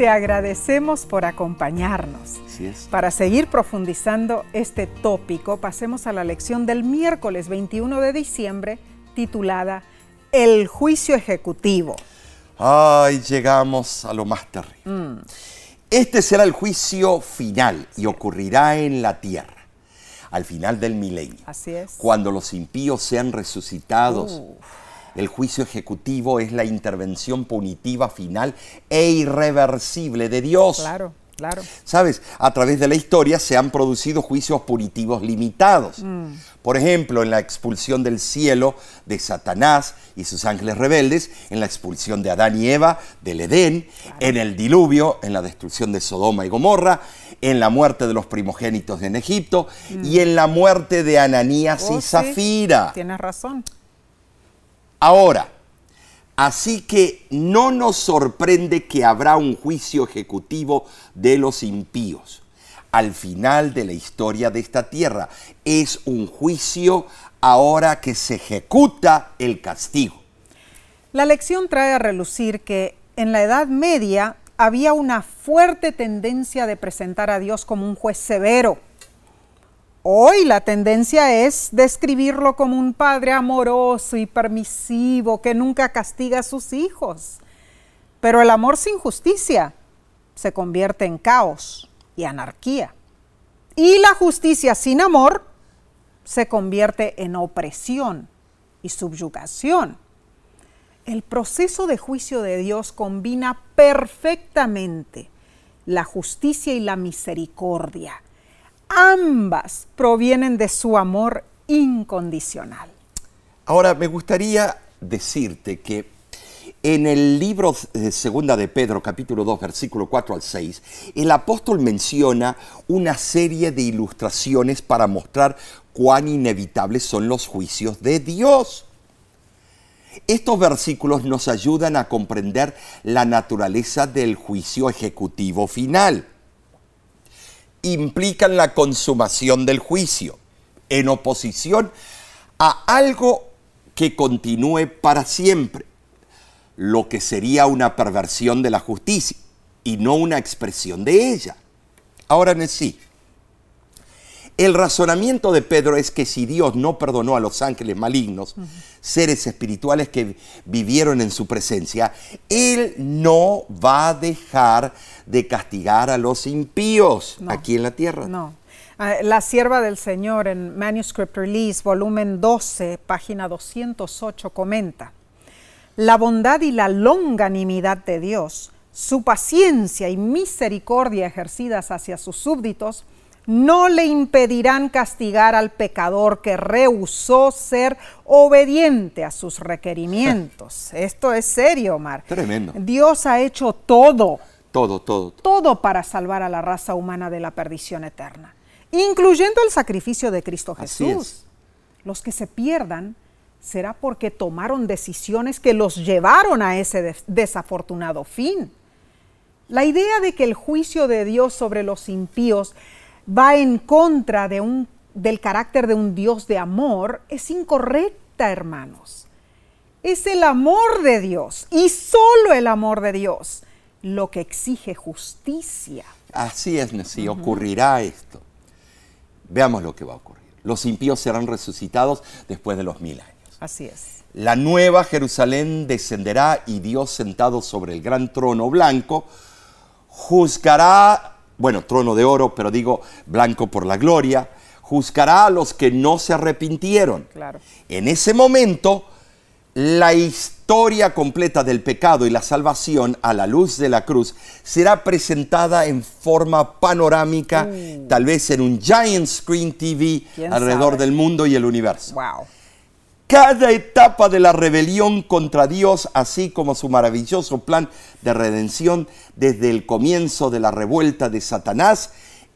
Te agradecemos por acompañarnos. Así es. Para seguir profundizando este tópico, pasemos a la lección del miércoles 21 de diciembre titulada El juicio ejecutivo. Ay, llegamos a lo más terrible. Mm. Este será el juicio final y ocurrirá en la tierra, al final del milenio. Así es. Cuando los impíos sean resucitados. El juicio ejecutivo es la intervención punitiva final e irreversible de Dios. Claro, claro. Sabes, a través de la historia se han producido juicios punitivos limitados. Mm. Por ejemplo, en la expulsión del cielo de Satanás y sus ángeles rebeldes, en la expulsión de Adán y Eva del Edén, en el diluvio, en la destrucción de Sodoma y Gomorra, en la muerte de los primogénitos en Egipto y en la muerte de Ananías Mm. Oh, y sí, Zafira. Tienes razón. Ahora, así que no nos sorprende que habrá un juicio ejecutivo de los impíos. Al final de la historia de esta tierra es un juicio ahora que se ejecuta el castigo. La lección trae a relucir que en la Edad Media había una fuerte tendencia de presentar a Dios como un juez severo. Hoy la tendencia es describirlo como un padre amoroso y permisivo que nunca castiga a sus hijos. Pero el amor sin justicia se convierte en caos y anarquía. Y la justicia sin amor se convierte en opresión y subyugación. El proceso de juicio de Dios combina perfectamente la justicia y la misericordia. Ambas provienen de su amor incondicional. Ahora, me gustaría decirte que en el libro de Segunda de Pedro, capítulo 2, versículo 4 al 6, el apóstol menciona una serie de ilustraciones para mostrar cuán inevitables son los juicios de Dios. Estos versículos nos ayudan a comprender la naturaleza del juicio ejecutivo final. Implican la consumación del juicio en oposición a algo que continúe para siempre, lo que sería una perversión de la justicia y no una expresión de ella. Ahora, sí. El razonamiento de Pedro es que si Dios no perdonó a los ángeles malignos, seres espirituales que vivieron en su presencia, Él no va a dejar de castigar a los impíos aquí en la tierra. No. Ah, la sierva del Señor en Manuscript Release, volumen 12, página 208, comenta, la bondad y la longanimidad de Dios, su paciencia y misericordia ejercidas hacia sus súbditos, no le impedirán castigar al pecador que rehusó ser obediente a sus requerimientos. Esto es serio, Omar. Tremendo. Dios ha hecho todo. Todo, todo. Todo para salvar a la raza humana de la perdición eterna incluyendo el sacrificio de Cristo Jesús. Los que se pierdan será porque tomaron decisiones que los llevaron a ese desafortunado fin. La idea de que el juicio de Dios sobre los impíos va en contra de un, del carácter de un Dios de amor es incorrecta, hermanos. Es el amor de Dios y solo el amor de Dios lo que exige justicia. Así es, si ocurrirá esto. Veamos lo que va a ocurrir. Los impíos serán resucitados después de los mil años. Así es. La nueva Jerusalén descenderá y Dios sentado sobre el gran trono blanco juzgará, bueno, trono de oro, pero digo blanco por la gloria, juzgará a los que no se arrepintieron. Claro. En ese momento la historia completa del pecado y la salvación a la luz de la cruz será presentada en forma panorámica, uh. tal vez en un giant screen TV alrededor del mundo y el universo. Wow. Cada etapa de la rebelión contra Dios, así como su maravilloso plan de redención desde el comienzo de la revuelta de Satanás,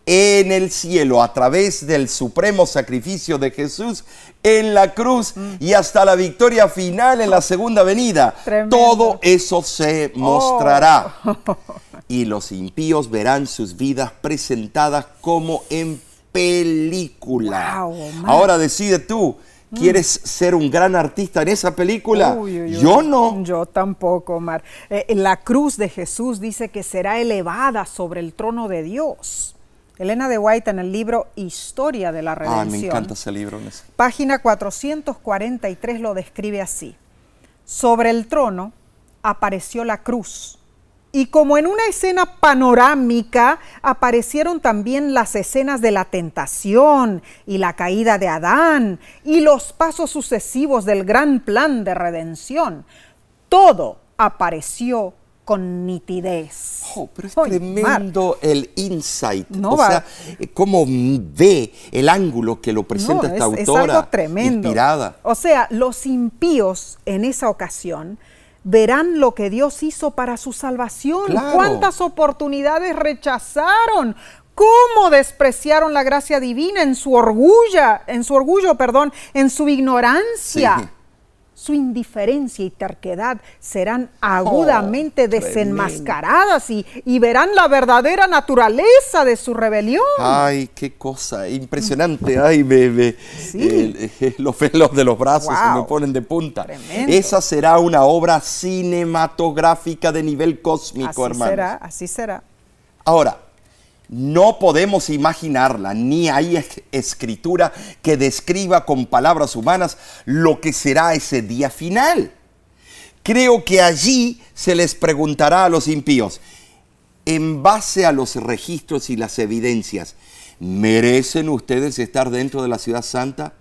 en el cielo a través del supremo sacrificio de Jesús en la cruz y hasta la victoria final en la segunda venida. Todo eso se mostrará. Oh. Y los impíos verán sus vidas presentadas como en película. Ahora decide tú. ¿Quieres ser un gran artista en esa película? Yo no. Yo tampoco, Omar. Eh, la cruz de Jesús dice que será elevada sobre el trono de Dios. Elena de White en el libro Historia de la Redención. Ah, me encanta ese libro. Página 443 lo describe así. Sobre el trono apareció la cruz. Y como en una escena panorámica aparecieron también las escenas de la tentación y la caída de Adán y los pasos sucesivos del gran plan de redención. Todo apareció con nitidez. Oh, pero es tremendo el insight. o sea, cómo ve el ángulo que lo presenta esta autora. Es algo tremendo. Inspirada. O sea, los impíos en esa ocasión verán lo que Dios hizo para su salvación. ¿Cuántas oportunidades rechazaron? ¿Cómo despreciaron la gracia divina en su orgullo, en su orgullo, perdón, en su ignorancia? Su indiferencia y terquedad serán agudamente oh, desenmascaradas y, verán la verdadera naturaleza de su rebelión. Ay, qué cosa impresionante. Ay, bebé. los pelos de los brazos se me ponen de punta. Esa será una obra cinematográfica de nivel cósmico, así Será, así será. Ahora, no podemos imaginarla, ni hay escritura que describa con palabras humanas lo que será ese día final. Creo que allí se les preguntará a los impíos, en base a los registros y las evidencias, ¿merecen ustedes estar dentro de la ciudad santa?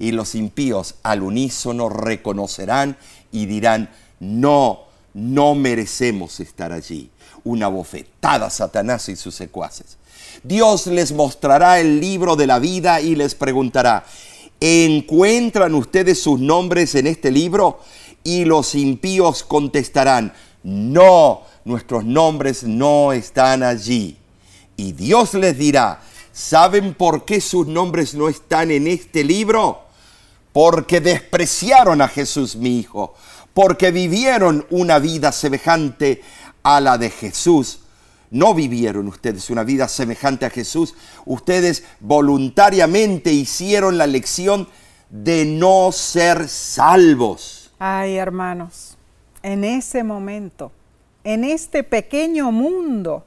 Y los impíos al unísono reconocerán y dirán, no, no merecemos estar allí una bofetada a Satanás y sus secuaces. Dios les mostrará el libro de la vida y les preguntará, ¿encuentran ustedes sus nombres en este libro? Y los impíos contestarán, no, nuestros nombres no están allí. Y Dios les dirá, ¿saben por qué sus nombres no están en este libro? Porque despreciaron a Jesús mi Hijo, porque vivieron una vida semejante a la de Jesús. No vivieron ustedes una vida semejante a Jesús. Ustedes voluntariamente hicieron la lección de no ser salvos. Ay, hermanos, en ese momento, en este pequeño mundo,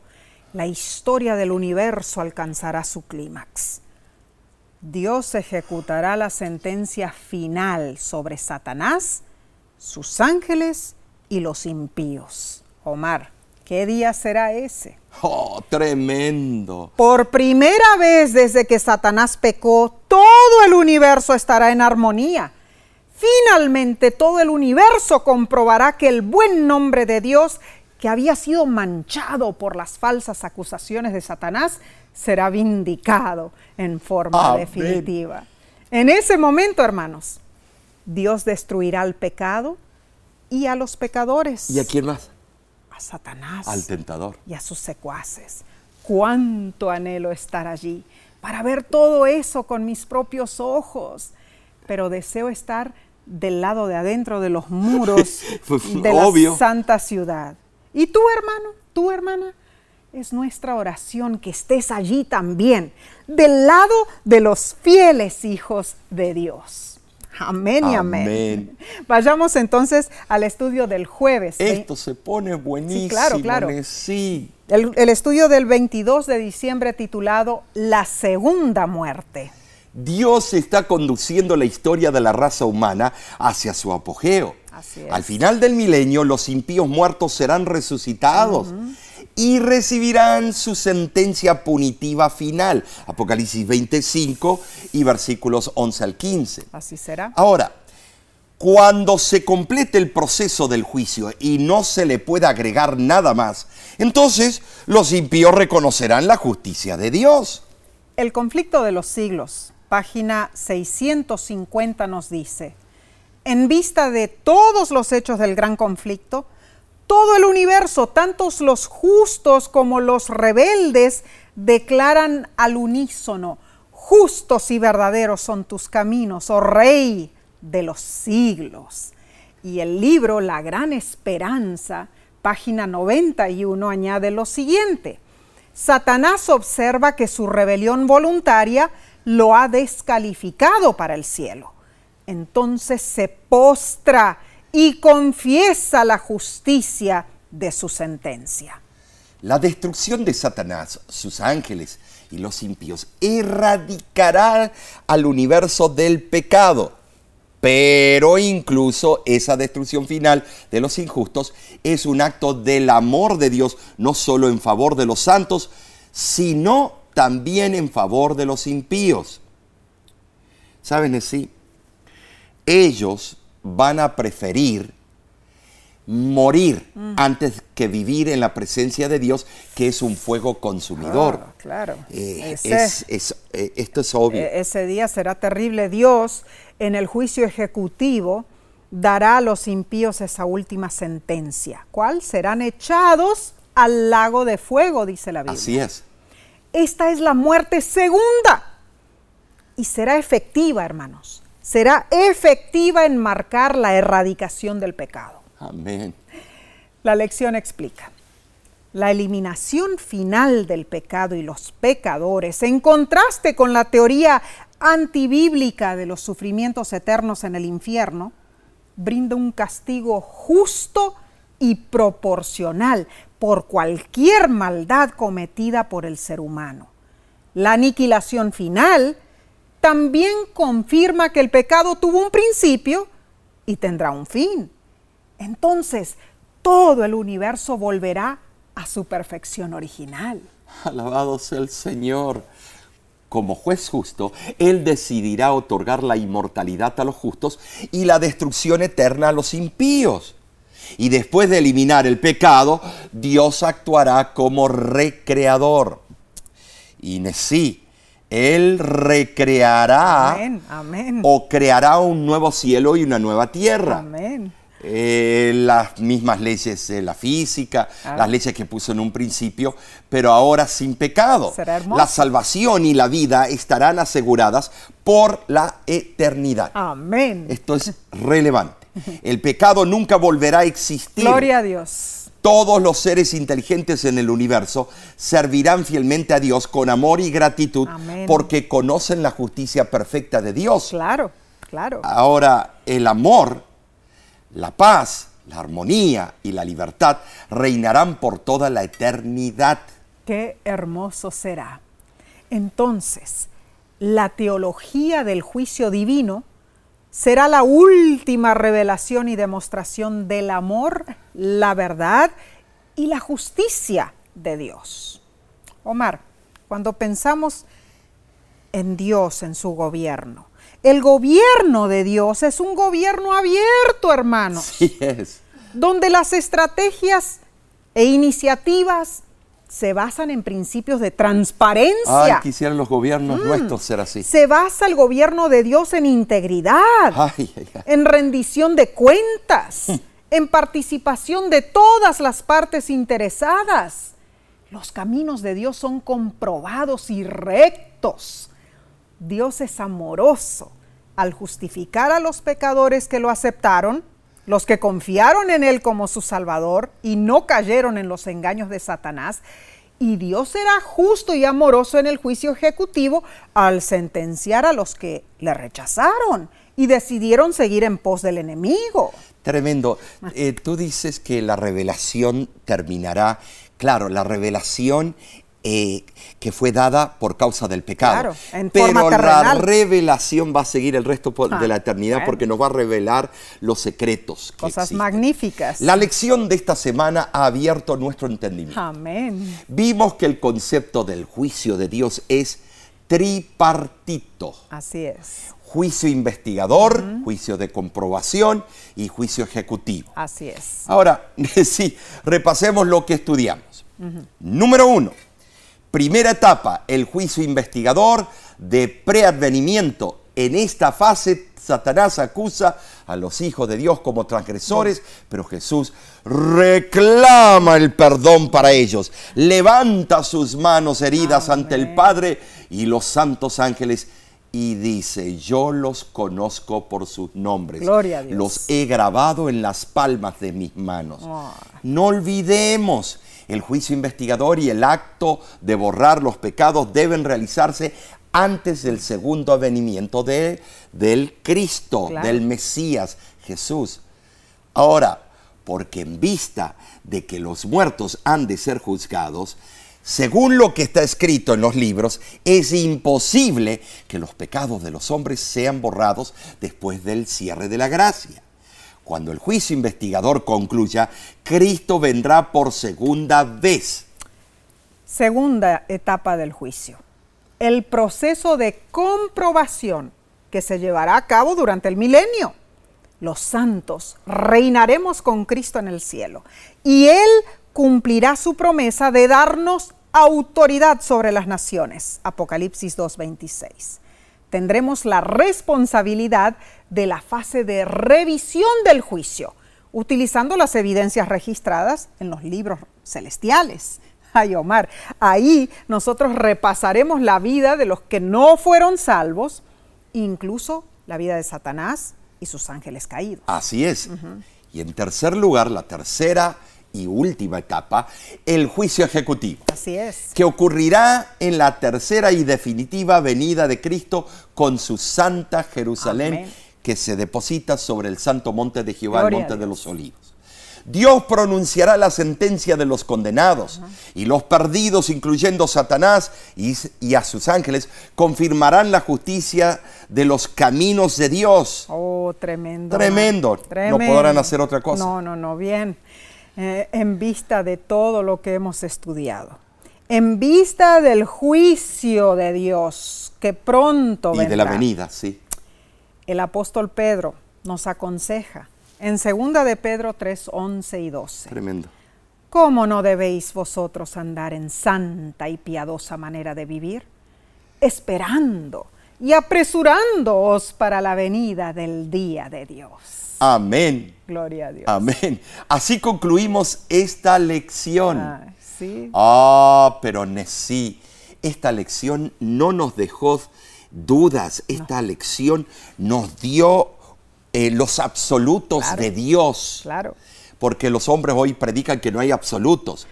la historia del universo alcanzará su clímax. Dios ejecutará la sentencia final sobre Satanás, sus ángeles y los impíos. Omar, ¿qué día será ese? Oh, tremendo. Por primera vez desde que Satanás pecó, todo el universo estará en armonía. Finalmente todo el universo comprobará que el buen nombre de Dios, que había sido manchado por las falsas acusaciones de Satanás, será vindicado en forma Amén. definitiva. En ese momento, hermanos, Dios destruirá al pecado y a los pecadores, ¿Y a quién más? A Satanás Al tentador. y a sus secuaces. Cuánto anhelo estar allí para ver todo eso con mis propios ojos, pero deseo estar del lado de adentro de los muros de Obvio. la santa ciudad. ¿Y tú, hermano? ¿Tú, hermana? Es nuestra oración que estés allí también, del lado de los fieles hijos de Dios. Amén y amén. Amén. Vayamos entonces al estudio del jueves. Esto se pone buenísimo. claro, claro. Sí. El, el estudio del 22 de diciembre titulado La segunda muerte. Dios está conduciendo la historia de la raza humana hacia su apogeo. Así es. Al final del milenio, los impíos muertos serán resucitados y recibirán su sentencia punitiva final. Apocalipsis 25 y versículos 11 al 15. Así será. Ahora, cuando se complete el proceso del juicio y no se le pueda agregar nada más, entonces los impíos reconocerán la justicia de Dios. El conflicto de los siglos, página 650 nos dice, en vista de todos los hechos del gran conflicto, todo el universo, tantos los justos como los rebeldes, declaran al unísono, justos y verdaderos son tus caminos, oh Rey de los siglos. Y el libro La Gran Esperanza, página 91, añade lo siguiente. Satanás observa que su rebelión voluntaria lo ha descalificado para el cielo. Entonces se postra y confiesa la justicia de su sentencia. La destrucción de Satanás, sus ángeles y los impíos erradicará al universo del pecado. Pero incluso esa destrucción final de los injustos es un acto del amor de Dios, no solo en favor de los santos, sino también en favor de los impíos. ¿Saben así? Ellos van a preferir morir antes que vivir en la presencia de Dios, que es un fuego consumidor. Ah, claro. Eh, Ese- es- es- eh, esto es obvio. E- ese día será terrible. Dios, en el juicio ejecutivo, dará a los impíos esa última sentencia. ¿Cuál? Serán echados al lago de fuego, dice la Biblia. Así es. Esta es la muerte segunda. Y será efectiva, hermanos. Será efectiva en marcar la erradicación del pecado. Amén. La lección explica. La eliminación final del pecado y los pecadores, en contraste con la teoría antibíblica de los sufrimientos eternos en el infierno, brinda un castigo justo y proporcional por cualquier maldad cometida por el ser humano. La aniquilación final también confirma que el pecado tuvo un principio y tendrá un fin. Entonces, todo el universo volverá a su perfección original. Alabado sea el Señor. Como juez justo, Él decidirá otorgar la inmortalidad a los justos y la destrucción eterna a los impíos. Y después de eliminar el pecado, Dios actuará como recreador. Y sí, Él recreará Amén, amén. o creará un nuevo cielo y una nueva tierra. Amén. Eh, las mismas leyes de la física, Ah. las leyes que puso en un principio, pero ahora sin pecado. Será. La salvación y la vida estarán aseguradas por la eternidad. Amén. Esto es relevante. El pecado nunca volverá a existir. Gloria a Dios. Todos los seres inteligentes en el universo servirán fielmente a Dios con amor y gratitud Amén. porque conocen la justicia perfecta de Dios. Claro, claro. Ahora, el amor, la paz, la armonía y la libertad reinarán por toda la eternidad. Qué hermoso será. Entonces, la teología del juicio divino será la última revelación y demostración del amor, la verdad y la justicia de Dios. Omar, cuando pensamos en Dios, en su gobierno, el gobierno de Dios es un gobierno abierto, hermanos. Sí es. Donde las estrategias e iniciativas se basan en principios de transparencia. Ay, quisieran los gobiernos Mm. nuestros ser así. Se basa el gobierno de Dios en integridad, Ay, ay, ay. en rendición de cuentas, en participación de todas las partes interesadas. Los caminos de Dios son comprobados y rectos. Dios es amoroso al justificar a los pecadores que lo aceptaron, los que confiaron en Él como su Salvador y no cayeron en los engaños de Satanás. Y Dios será justo y amoroso en el juicio ejecutivo al sentenciar a los que le rechazaron y decidieron seguir en pos del enemigo. Tremendo. Eh, tú dices que la revelación terminará. Claro, la revelación eh, que fue dada por causa del pecado. Claro, en Pero forma la revelación va a seguir el resto po- Ah, de la eternidad bueno. porque nos va a revelar los secretos. que Cosas existen. magníficas. La lección de esta semana ha abierto nuestro entendimiento. Amén. Vimos que el concepto del juicio de Dios es tripartito. Así es. Juicio investigador, juicio de comprobación y juicio ejecutivo. Así es. Ahora, sí, repasemos lo que estudiamos. Número uno, primera etapa, el juicio investigador de preadvenimiento. En esta fase, Satanás acusa a los hijos de Dios como transgresores, pero Jesús reclama el perdón para ellos. Levanta sus manos heridas ante el. Padre y los santos ángeles y dice, yo los conozco por sus nombres. Gloria a Dios. Los he grabado en las palmas de mis manos. Ah. No olvidemos, el juicio investigador y el acto de borrar los pecados deben realizarse antes del segundo avenimiento de, del Cristo, Claro. del Mesías, Jesús. Ahora, porque en vista de que los muertos han de ser juzgados, según lo que está escrito en los libros, es imposible que los pecados de los hombres sean borrados después del cierre de la gracia. Cuando el juicio investigador concluya, Cristo vendrá por segunda vez. Segunda etapa del juicio. El proceso de comprobación que se llevará a cabo durante el milenio. Los santos reinaremos con Cristo en el cielo y Él cumplirá su promesa de darnos autoridad sobre las naciones. Apocalipsis 2.26. Tendremos la responsabilidad de la fase de revisión del juicio, utilizando las evidencias registradas en los libros celestiales. Ay, Omar, ahí nosotros repasaremos la vida de los que no fueron salvos, incluso la vida de Satanás y sus ángeles caídos. Así es. Y en tercer lugar, la tercera y última etapa, el juicio ejecutivo. Así es. que ocurrirá en la tercera y definitiva venida de Cristo con su santa Jerusalén Amén. que se deposita sobre el santo monte de Jehová, Gloria el monte de los olivos. Dios pronunciará la sentencia de los condenados y los perdidos, incluyendo Satanás y, y a sus ángeles, confirmarán la justicia de los caminos de Dios. Oh, tremendo. Tremendo. No podrán hacer otra cosa. No, no, no, bien. Eh, en vista de todo lo que hemos estudiado. En vista del juicio de Dios que pronto Y de la venida, sí. El apóstol Pedro nos aconseja en segunda de Pedro 3, 11 y 12. Tremendo. ¿Cómo no debéis vosotros andar en santa y piadosa manera de vivir? Esperando y apresurándoos para la venida del día de Dios. Amén. Gloria a Dios. Amén. Así concluimos esta lección. Ay, sí. Ah, pero Nesí, esta lección no nos dejó dudas, esta lección nos dio eh, los absolutos Claro. de Dios. Claro. Porque los hombres hoy predican que no hay absolutos.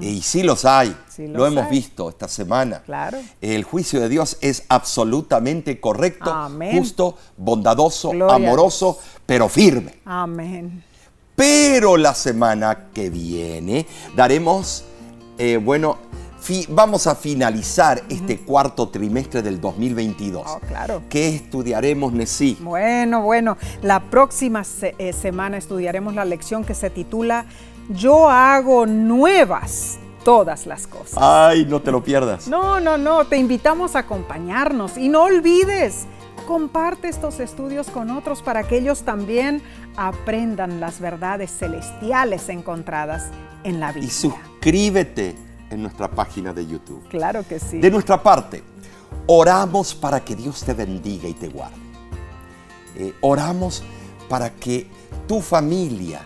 Y sí los hay, lo hemos hay. visto esta semana. Claro. El juicio de Dios es absolutamente correcto, Amén. justo, bondadoso, Gloria amoroso, pero firme. Amén. Pero la semana que viene daremos, eh, bueno, vamos a finalizar este cuarto trimestre del 2022. Oh, claro. ¿Qué estudiaremos, Nesí? Bueno, bueno, la próxima se- eh, semana estudiaremos la lección que se titula Yo hago nuevas todas las cosas. Ay, no te lo pierdas. No, no, no, te invitamos a acompañarnos y no olvides, comparte estos estudios con otros para que ellos también aprendan las verdades celestiales encontradas en la Y Biblia. suscríbete en nuestra página de YouTube. Claro que sí. De nuestra parte, oramos para que Dios te bendiga y te guarde. Eh, oramos para que tu familia.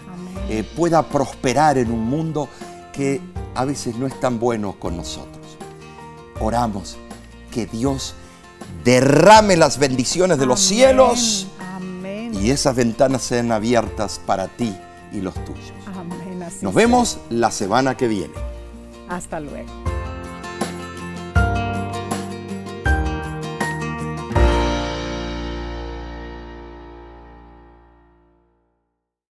Eh, pueda prosperar en un mundo que a veces no es tan bueno con nosotros. Oramos que Dios derrame las bendiciones de los Amén, cielos Amén. y esas ventanas sean abiertas para ti y los tuyos. Amén. Nos sea. vemos la semana que viene. Hasta luego.